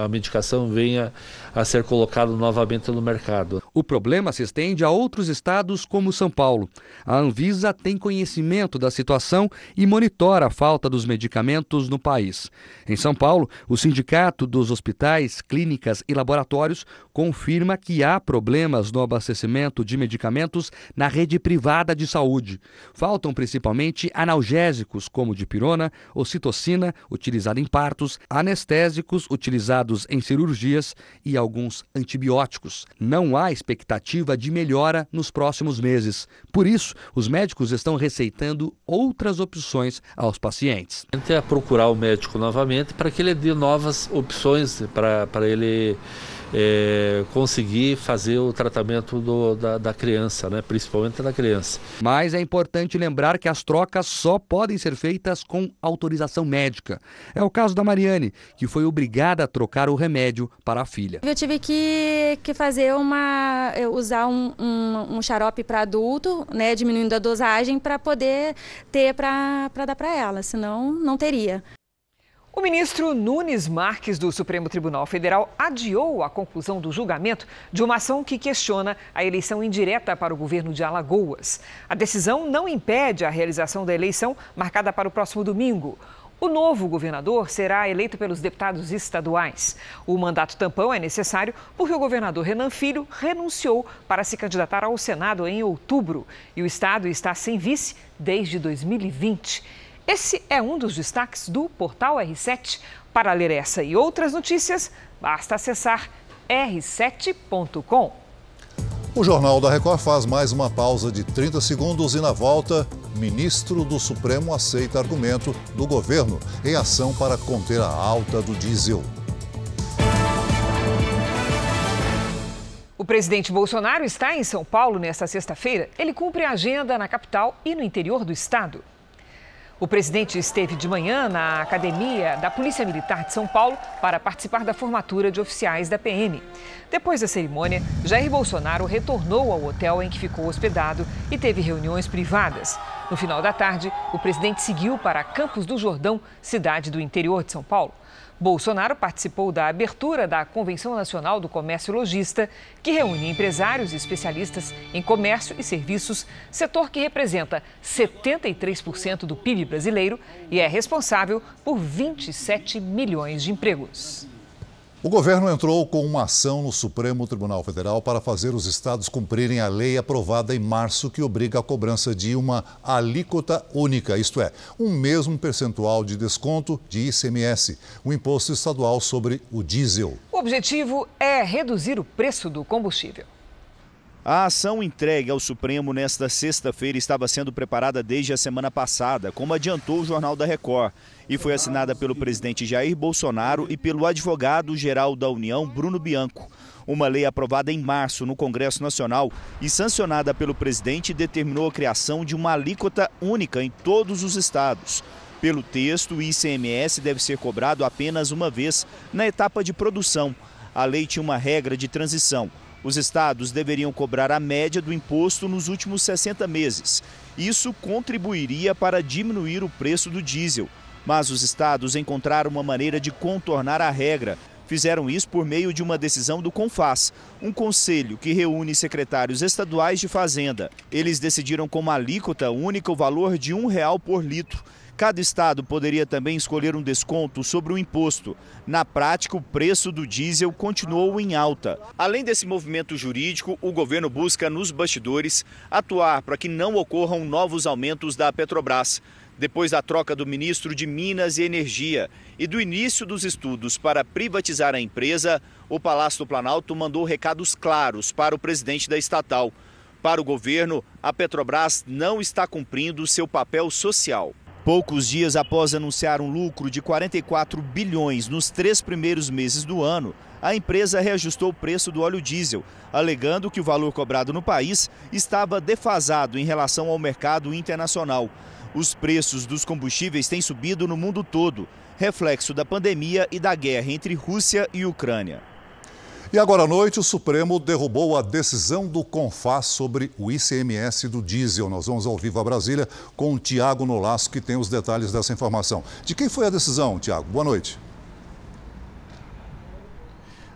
[SPEAKER 46] a medicação venha a ser colocado novamente no mercado.
[SPEAKER 44] O problema se estende a outros estados como São Paulo. A Anvisa tem conhecimento da situação e monitora a falta dos medicamentos no país. Em São Paulo, o Sindicato dos Hospitais, Clínicas e Laboratórios confirma que há problemas no abastecimento de medicamentos na rede privada de saúde. Faltam principalmente analgésicos como dipirona, ocitocina, utilizada em partos, anestésicos utilizados em cirurgias e alguns antibióticos. Não há expectativa de melhora nos próximos meses. Por isso, os médicos estão receitando outras opções aos pacientes.
[SPEAKER 46] É procurar o médico novamente para que ele dê novas opções para ele é, conseguir fazer o tratamento do, da, da criança, né? principalmente da criança.
[SPEAKER 44] Mas é importante lembrar que as trocas só podem ser feitas com autorização médica. É o caso da Mariane, que foi obrigada a trocar o remédio para a filha.
[SPEAKER 47] Eu tive que, que fazer uma. usar um, um, um xarope para adulto, né, diminuindo a dosagem, para poder ter para dar para ela, senão não teria.
[SPEAKER 3] O ministro Nunes Marques do Supremo Tribunal Federal adiou a conclusão do julgamento de uma ação que questiona a eleição indireta para o governo de Alagoas. A decisão não impede a realização da eleição marcada para o próximo domingo. O novo governador será eleito pelos deputados estaduais. O mandato tampão é necessário porque o governador Renan Filho renunciou para se candidatar ao Senado em outubro e o estado está sem vice desde 2020. Esse é um dos destaques do portal R7. Para ler essa e outras notícias, basta acessar r7.com.
[SPEAKER 2] O Jornal da Record faz mais uma pausa de 30 segundos e, na volta, ministro do Supremo aceita argumento do governo em ação para conter a alta do diesel.
[SPEAKER 3] O presidente Bolsonaro está em São Paulo nesta sexta-feira. Ele cumpre a agenda na capital e no interior do estado. O presidente esteve de manhã na academia da Polícia Militar de São Paulo para participar da formatura de oficiais da PM. Depois da cerimônia, Jair Bolsonaro retornou ao hotel em que ficou hospedado e teve reuniões privadas. No final da tarde, o presidente seguiu para Campos do Jordão, cidade do interior de São Paulo. Bolsonaro participou da abertura da Convenção Nacional do Comércio Logista, que reúne empresários e especialistas em comércio e serviços, setor que representa 73% do PIB brasileiro e é responsável por 27 milhões de empregos.
[SPEAKER 2] O governo entrou com uma ação no Supremo Tribunal Federal para fazer os estados cumprirem a lei aprovada em março que obriga a cobrança de uma alíquota única, isto é, um mesmo percentual de desconto de ICMS, o imposto estadual sobre o diesel.
[SPEAKER 3] O objetivo é reduzir o preço do combustível.
[SPEAKER 48] A ação entregue ao Supremo nesta sexta-feira estava sendo preparada desde a semana passada, como adiantou o Jornal da Record, e foi assinada pelo presidente Jair Bolsonaro e pelo advogado-geral da União, Bruno Bianco. Uma lei aprovada em março no Congresso Nacional e sancionada pelo presidente determinou a criação de uma alíquota única em todos os estados. Pelo texto, o ICMS deve ser cobrado apenas uma vez na etapa de produção. A lei tinha uma regra de transição os estados deveriam cobrar a média do imposto nos últimos 60 meses. Isso contribuiria para diminuir o preço do diesel. Mas os estados encontraram uma maneira de contornar a regra. Fizeram isso por meio de uma decisão do CONFAS, um conselho que reúne secretários estaduais de fazenda. Eles decidiram como alíquota única o valor de um real por litro. Cada estado poderia também escolher um desconto sobre o imposto. Na prática, o preço do diesel continuou em alta. Além desse movimento jurídico, o governo busca, nos bastidores, atuar para que não ocorram novos aumentos da Petrobras. Depois da troca do ministro de Minas e Energia e do início dos estudos para privatizar a empresa, o Palácio do Planalto mandou recados claros para o presidente da estatal. Para o governo, a Petrobras não está cumprindo seu papel social. Poucos dias após anunciar um lucro de 44 bilhões nos três primeiros meses do ano, a empresa reajustou o preço do óleo diesel, alegando que o valor cobrado no país estava defasado em relação ao mercado internacional. Os preços dos combustíveis têm subido no mundo todo, reflexo da pandemia e da guerra entre Rússia e Ucrânia.
[SPEAKER 2] E agora à noite, o Supremo derrubou a decisão do CONFAS sobre o ICMS do diesel. Nós vamos ao vivo a Brasília com o Tiago Nolasco, que tem os detalhes dessa informação. De quem foi a decisão, Tiago? Boa noite.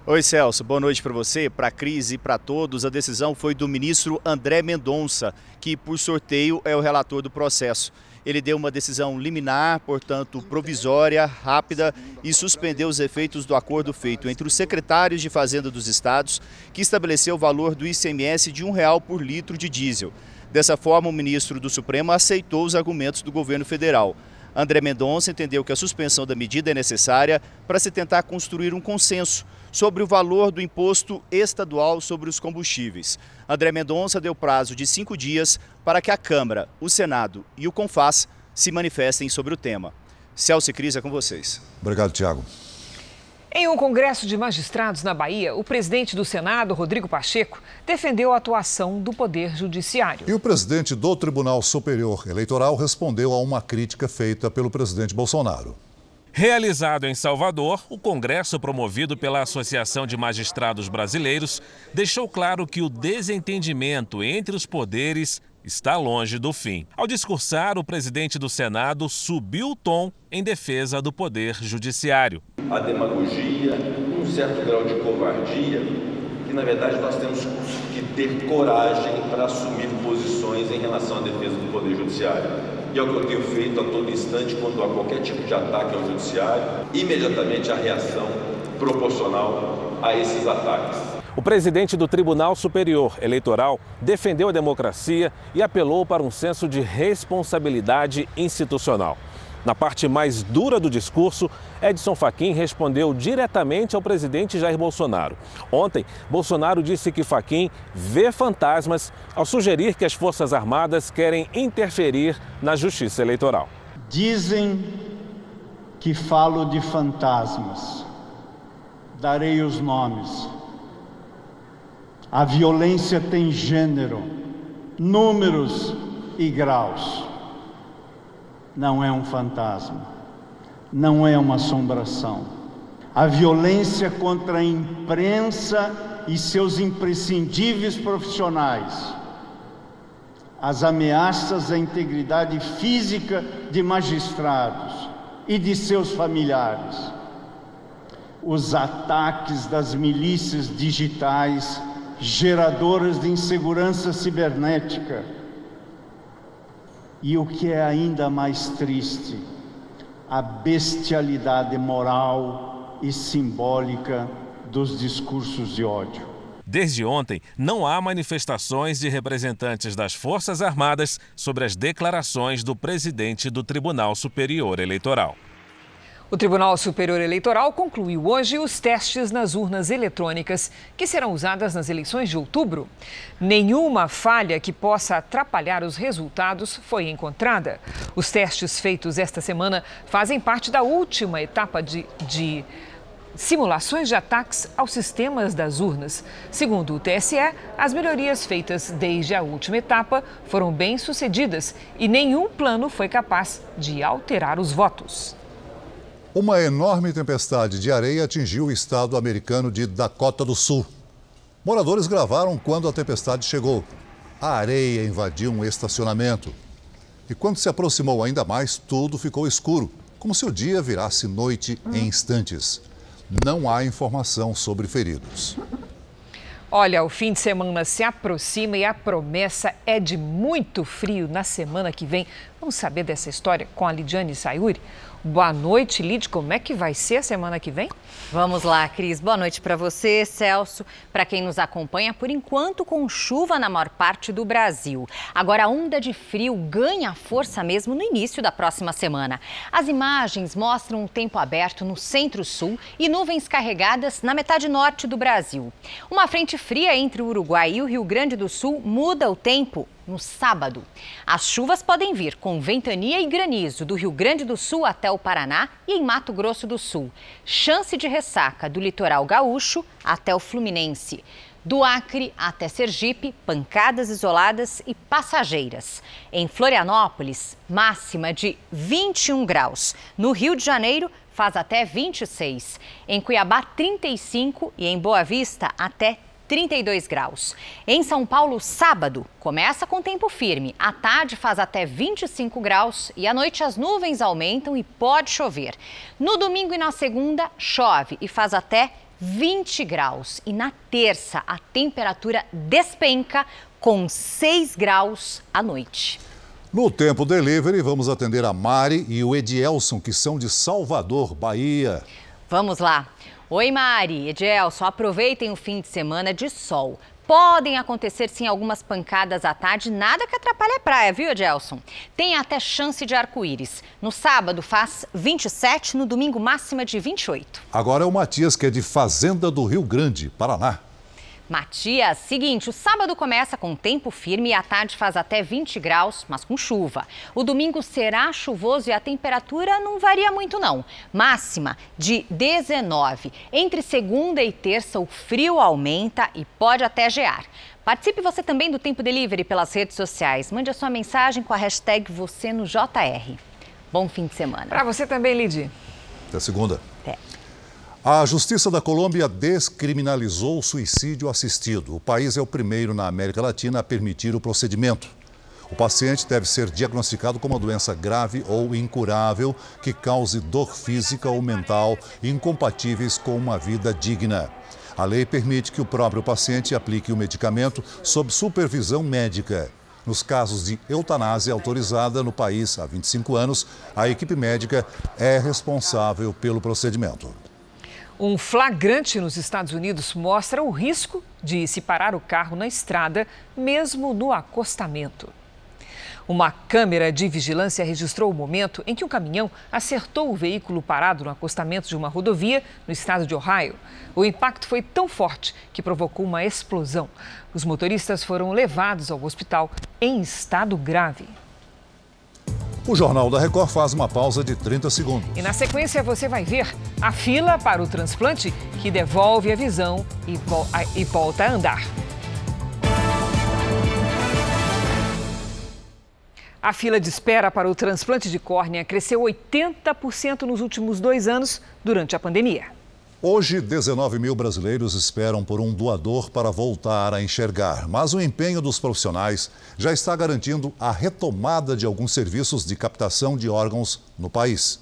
[SPEAKER 48] Oi, Celso. Boa noite para você, para a Cris e para todos. A decisão foi do ministro André Mendonça, que, por sorteio, é o relator do processo. Ele deu uma decisão liminar, portanto provisória, rápida e suspendeu os efeitos do acordo feito entre os secretários de Fazenda dos estados, que estabeleceu o valor do ICMS de um real por litro de diesel. Dessa forma, o ministro do Supremo aceitou os argumentos do governo federal. André Mendonça entendeu que a suspensão da medida é necessária para se tentar construir um consenso sobre o valor do imposto estadual sobre os combustíveis. André Mendonça deu prazo de cinco dias para que a Câmara, o Senado e o CONFAS se manifestem sobre o tema. Celso e Cris, é com vocês.
[SPEAKER 2] Obrigado, Tiago.
[SPEAKER 3] Em um congresso de magistrados na Bahia, o presidente do Senado, Rodrigo Pacheco, defendeu a atuação do Poder Judiciário.
[SPEAKER 2] E o presidente do Tribunal Superior Eleitoral respondeu a uma crítica feita pelo presidente Bolsonaro.
[SPEAKER 49] Realizado em Salvador, o congresso promovido pela Associação de Magistrados Brasileiros deixou claro que o desentendimento entre os poderes está longe do fim. Ao discursar, o presidente do Senado subiu o tom em defesa do Poder Judiciário.
[SPEAKER 50] A demagogia, um certo grau de covardia, que na verdade nós temos que ter coragem para assumir posições em relação à defesa do Poder Judiciário. E é o que eu tenho feito a todo instante quando há qualquer tipo de ataque ao Judiciário, imediatamente a reação proporcional a esses ataques.
[SPEAKER 49] O presidente do Tribunal Superior Eleitoral defendeu a democracia e apelou para um senso de responsabilidade institucional. Na parte mais dura do discurso, Edson Fachin respondeu diretamente ao presidente Jair Bolsonaro. Ontem, Bolsonaro disse que Fachin vê fantasmas ao sugerir que as Forças Armadas querem interferir na justiça eleitoral.
[SPEAKER 51] Dizem que falo de fantasmas. Darei os nomes a violência tem gênero, números e graus. Não é um fantasma, não é uma assombração. A violência contra a imprensa e seus imprescindíveis profissionais. As ameaças à integridade física de magistrados e de seus familiares. Os ataques das milícias digitais geradoras de insegurança cibernética. E o que é ainda mais triste, a bestialidade moral e simbólica dos discursos de ódio.
[SPEAKER 49] Desde ontem, não há manifestações de representantes das Forças Armadas sobre as declarações do presidente do Tribunal Superior Eleitoral.
[SPEAKER 3] O Tribunal Superior Eleitoral concluiu hoje os testes nas urnas eletrônicas que serão usadas nas eleições de outubro. Nenhuma falha que possa atrapalhar os resultados foi encontrada. Os testes feitos esta semana fazem parte da última etapa de, de simulações de ataques aos sistemas das urnas. Segundo o TSE, as melhorias feitas desde a última etapa foram bem sucedidas e nenhum plano foi capaz de alterar os votos.
[SPEAKER 2] Uma enorme tempestade de areia atingiu o estado americano de Dakota do Sul. Moradores gravaram quando a tempestade chegou. A areia invadiu um estacionamento. E quando se aproximou ainda mais, tudo ficou escuro, como se o dia virasse noite em instantes. Não há informação sobre feridos.
[SPEAKER 3] Olha, o fim de semana se aproxima e a promessa é de muito frio na semana que vem. Vamos saber dessa história com a Lidiane Sayuri? Boa noite, Lid. Como é que vai ser a semana que vem?
[SPEAKER 52] Vamos lá, Cris. Boa noite para você, Celso. Para quem nos acompanha, por enquanto com chuva na maior parte do Brasil. Agora a onda de frio ganha força mesmo no início da próxima semana. As imagens mostram um tempo aberto no centro-sul e nuvens carregadas na metade norte do Brasil. Uma frente fria entre o Uruguai e o Rio Grande do Sul muda o tempo no sábado. As chuvas podem vir com ventania e granizo do Rio Grande do Sul até o Paraná e em Mato Grosso do Sul. Chance de ressaca do litoral gaúcho até o Fluminense. Do Acre até Sergipe, pancadas isoladas e passageiras. Em Florianópolis, máxima de 21 graus. No Rio de Janeiro, faz até 26. Em Cuiabá, 35 e em Boa Vista, até 32 graus. Em São Paulo, sábado, começa com tempo firme. À tarde faz até 25 graus e à noite as nuvens aumentam e pode chover. No domingo e na segunda, chove e faz até 20 graus. E na terça, a temperatura despenca com 6 graus à noite.
[SPEAKER 2] No Tempo Delivery, vamos atender a Mari e o Edielson, que são de Salvador, Bahia.
[SPEAKER 52] Vamos lá. Oi, Mari. Edelson, aproveitem o fim de semana de sol. Podem acontecer sim algumas pancadas à tarde, nada que atrapalhe a praia, viu, Edelson? Tem até chance de arco-íris. No sábado faz 27, no domingo máxima de 28.
[SPEAKER 2] Agora é o Matias, que é de Fazenda do Rio Grande, Paraná.
[SPEAKER 52] Matias, seguinte, o sábado começa com tempo firme e à tarde faz até 20 graus, mas com chuva. O domingo será chuvoso e a temperatura não varia muito não. Máxima de 19. Entre segunda e terça o frio aumenta e pode até gear. Participe você também do Tempo Delivery pelas redes sociais. Mande a sua mensagem com a hashtag você no JR. Bom fim de semana.
[SPEAKER 3] Para você também, Lidy.
[SPEAKER 2] Até segunda. A Justiça da Colômbia descriminalizou o suicídio assistido. O país é o primeiro na América Latina a permitir o procedimento. O paciente deve ser diagnosticado com uma doença grave ou incurável que cause dor física ou mental incompatíveis com uma vida digna. A lei permite que o próprio paciente aplique o medicamento sob supervisão médica. Nos casos de eutanásia autorizada no país há 25 anos, a equipe médica é responsável pelo procedimento.
[SPEAKER 3] Um flagrante nos Estados Unidos mostra o risco de se parar o carro na estrada, mesmo no acostamento. Uma câmera de vigilância registrou o momento em que um caminhão acertou o veículo parado no acostamento de uma rodovia no estado de Ohio. O impacto foi tão forte que provocou uma explosão. Os motoristas foram levados ao hospital em estado grave.
[SPEAKER 2] O Jornal da Record faz uma pausa de 30 segundos.
[SPEAKER 3] E na sequência você vai ver a fila para o transplante que devolve a visão e, vo e volta a andar. A fila de espera para o transplante de córnea cresceu 80% nos últimos dois anos durante a pandemia.
[SPEAKER 2] Hoje, 19 mil brasileiros esperam por um doador para voltar a enxergar, mas o empenho dos profissionais já está garantindo a retomada de alguns serviços de captação de órgãos no país.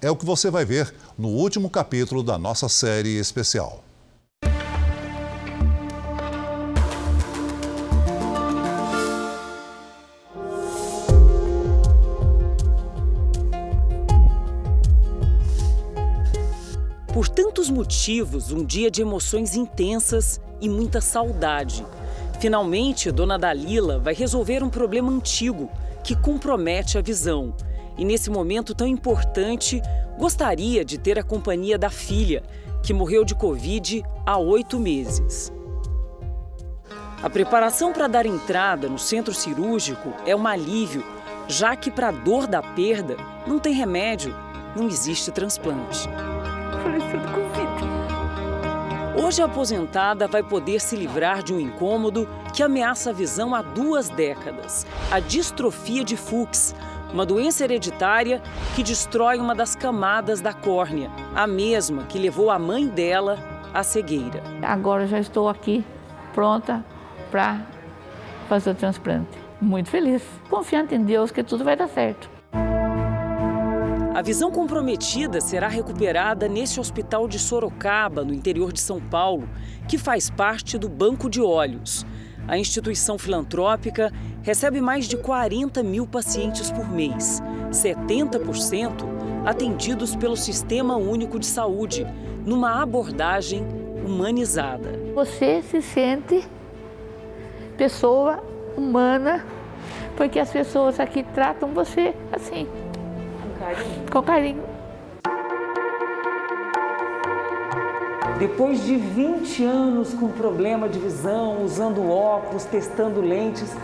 [SPEAKER 2] É o que você vai ver no último capítulo da nossa série especial.
[SPEAKER 53] Por tantos motivos, um dia de emoções intensas e muita saudade. Finalmente, Dona Dalila vai resolver um problema antigo que compromete a visão. E nesse momento tão importante, gostaria de ter a companhia da filha, que morreu de Covid há oito meses. A preparação para dar entrada no centro cirúrgico é um alívio, já que para a dor da perda não tem remédio, não existe transplante
[SPEAKER 39] falecido com vida.
[SPEAKER 53] Hoje a aposentada vai poder se livrar de um incômodo que ameaça a visão há duas décadas: a distrofia de Fuchs, uma doença hereditária que destrói uma das camadas da córnea, a mesma que levou a mãe dela à cegueira.
[SPEAKER 54] Agora já estou aqui pronta para fazer o transplante. Muito feliz, confiante em Deus que tudo vai dar certo.
[SPEAKER 53] A visão comprometida será recuperada nesse hospital de Sorocaba, no interior de São Paulo, que faz parte do Banco de Olhos. A instituição filantrópica recebe mais de 40 mil pacientes por mês, 70% atendidos pelo Sistema Único de Saúde, numa abordagem humanizada.
[SPEAKER 54] Você se sente pessoa humana, porque as pessoas aqui tratam você assim.
[SPEAKER 53] Carinho.
[SPEAKER 54] Com carinho.
[SPEAKER 53] Depois de 20 anos com problema de visão, usando óculos, testando lentes,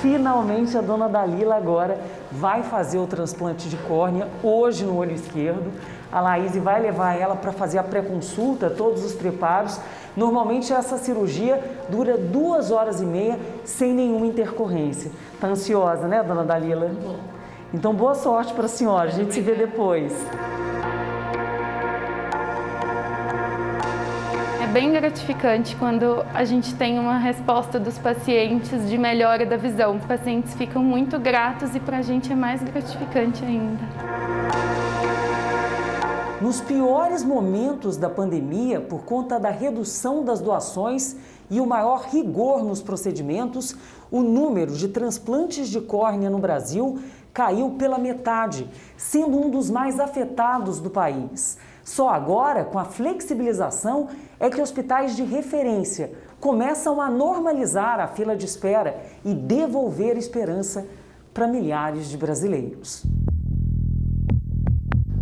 [SPEAKER 53] finalmente a dona Dalila agora vai fazer o transplante de córnea hoje no olho esquerdo. A Laís vai levar ela para fazer a pré-consulta, todos os preparos. Normalmente essa cirurgia dura duas horas e meia sem nenhuma intercorrência. Tá ansiosa, né, dona Dalila? Então, boa sorte para a senhora. A gente se vê depois.
[SPEAKER 43] É bem gratificante quando a gente tem uma resposta dos pacientes de melhora da visão. Os pacientes ficam muito gratos e para a gente é mais gratificante ainda.
[SPEAKER 53] Nos piores momentos da pandemia, por conta da redução das doações e o maior rigor nos procedimentos, o número de transplantes de córnea no Brasil caiu pela metade, sendo um dos mais afetados do país. Só agora, com a flexibilização, é que hospitais de referência começam a normalizar a fila de espera e devolver esperança para milhares de brasileiros.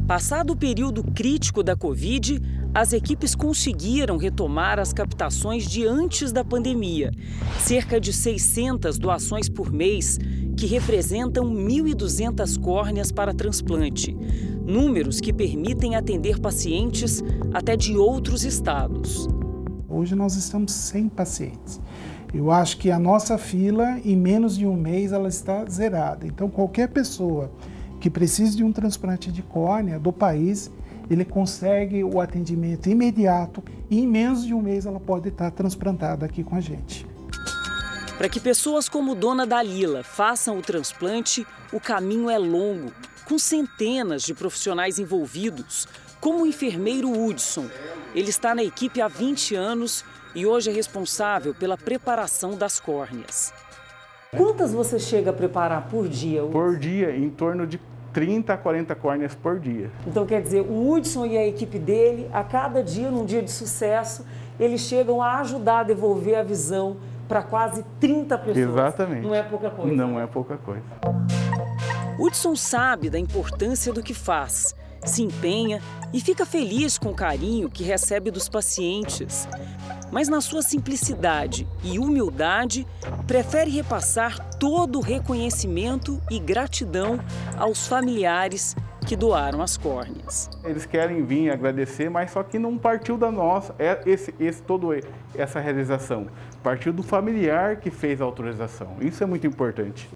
[SPEAKER 53] Passado o período crítico da Covid, as equipes conseguiram retomar as captações de antes da pandemia. Cerca de 600 doações por mês, que representam 1.200 córneas para transplante. Números que permitem atender pacientes até de outros estados.
[SPEAKER 55] Hoje nós estamos sem pacientes. Eu acho que a nossa fila, em menos de um mês, ela está zerada. Então, qualquer pessoa que precise de um transplante de córnea do país, ele consegue o atendimento imediato e em menos de um mês ela pode estar transplantada aqui com a gente.
[SPEAKER 53] Para que pessoas como Dona Dalila façam o transplante, o caminho é longo, com centenas de profissionais envolvidos, como o enfermeiro Hudson. Ele está na equipe há 20 anos e hoje é responsável pela preparação das córneas. Quantas você chega a preparar por dia?
[SPEAKER 56] Por dia, em torno de 30 a 40 córneas por dia.
[SPEAKER 53] Então quer dizer, o Hudson e a equipe dele, a cada dia, num dia de sucesso, eles chegam a ajudar a devolver a visão para quase 30 pessoas.
[SPEAKER 56] Exatamente.
[SPEAKER 53] Não é pouca coisa.
[SPEAKER 56] Não é pouca coisa.
[SPEAKER 53] Hudson sabe da importância do que faz, se empenha e fica feliz com o carinho que recebe dos pacientes. Mas na sua simplicidade e humildade, prefere repassar todo o reconhecimento e gratidão aos familiares que doaram as córneas.
[SPEAKER 56] Eles querem vir agradecer, mas só que não partiu da nossa, é esse, esse todo essa realização. Partiu do familiar que fez a autorização. Isso é muito importante.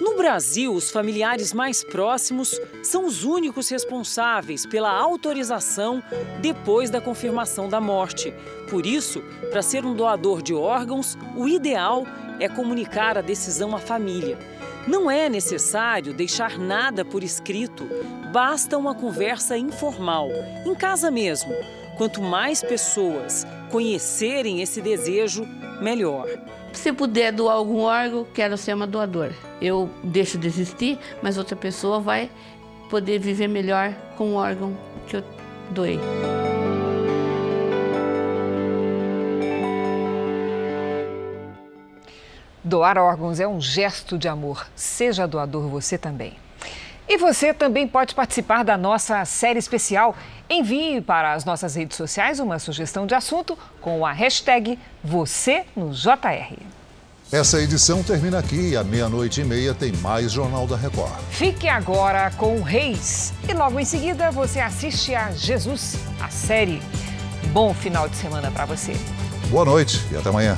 [SPEAKER 53] No Brasil, os familiares mais próximos são os únicos responsáveis pela autorização depois da confirmação da morte. Por isso, para ser um doador de órgãos, o ideal é comunicar a decisão à família. Não é necessário deixar nada por escrito, basta uma conversa informal, em casa mesmo. Quanto mais pessoas conhecerem esse desejo, melhor.
[SPEAKER 54] Se puder doar algum órgão, quero ser uma doadora. Eu deixo de existir, mas outra pessoa vai poder viver melhor com o órgão que eu doei.
[SPEAKER 3] Doar órgãos é um gesto de amor. Seja doador você também. E você também pode participar da nossa série especial. Envie para as nossas redes sociais uma sugestão de assunto com a hashtag Você no JR.
[SPEAKER 2] Essa edição termina aqui. À meia-noite e meia tem mais Jornal da Record.
[SPEAKER 3] Fique agora com Reis. E logo em seguida você assiste a Jesus, a série. Bom final de semana para você.
[SPEAKER 2] Boa noite e até amanhã.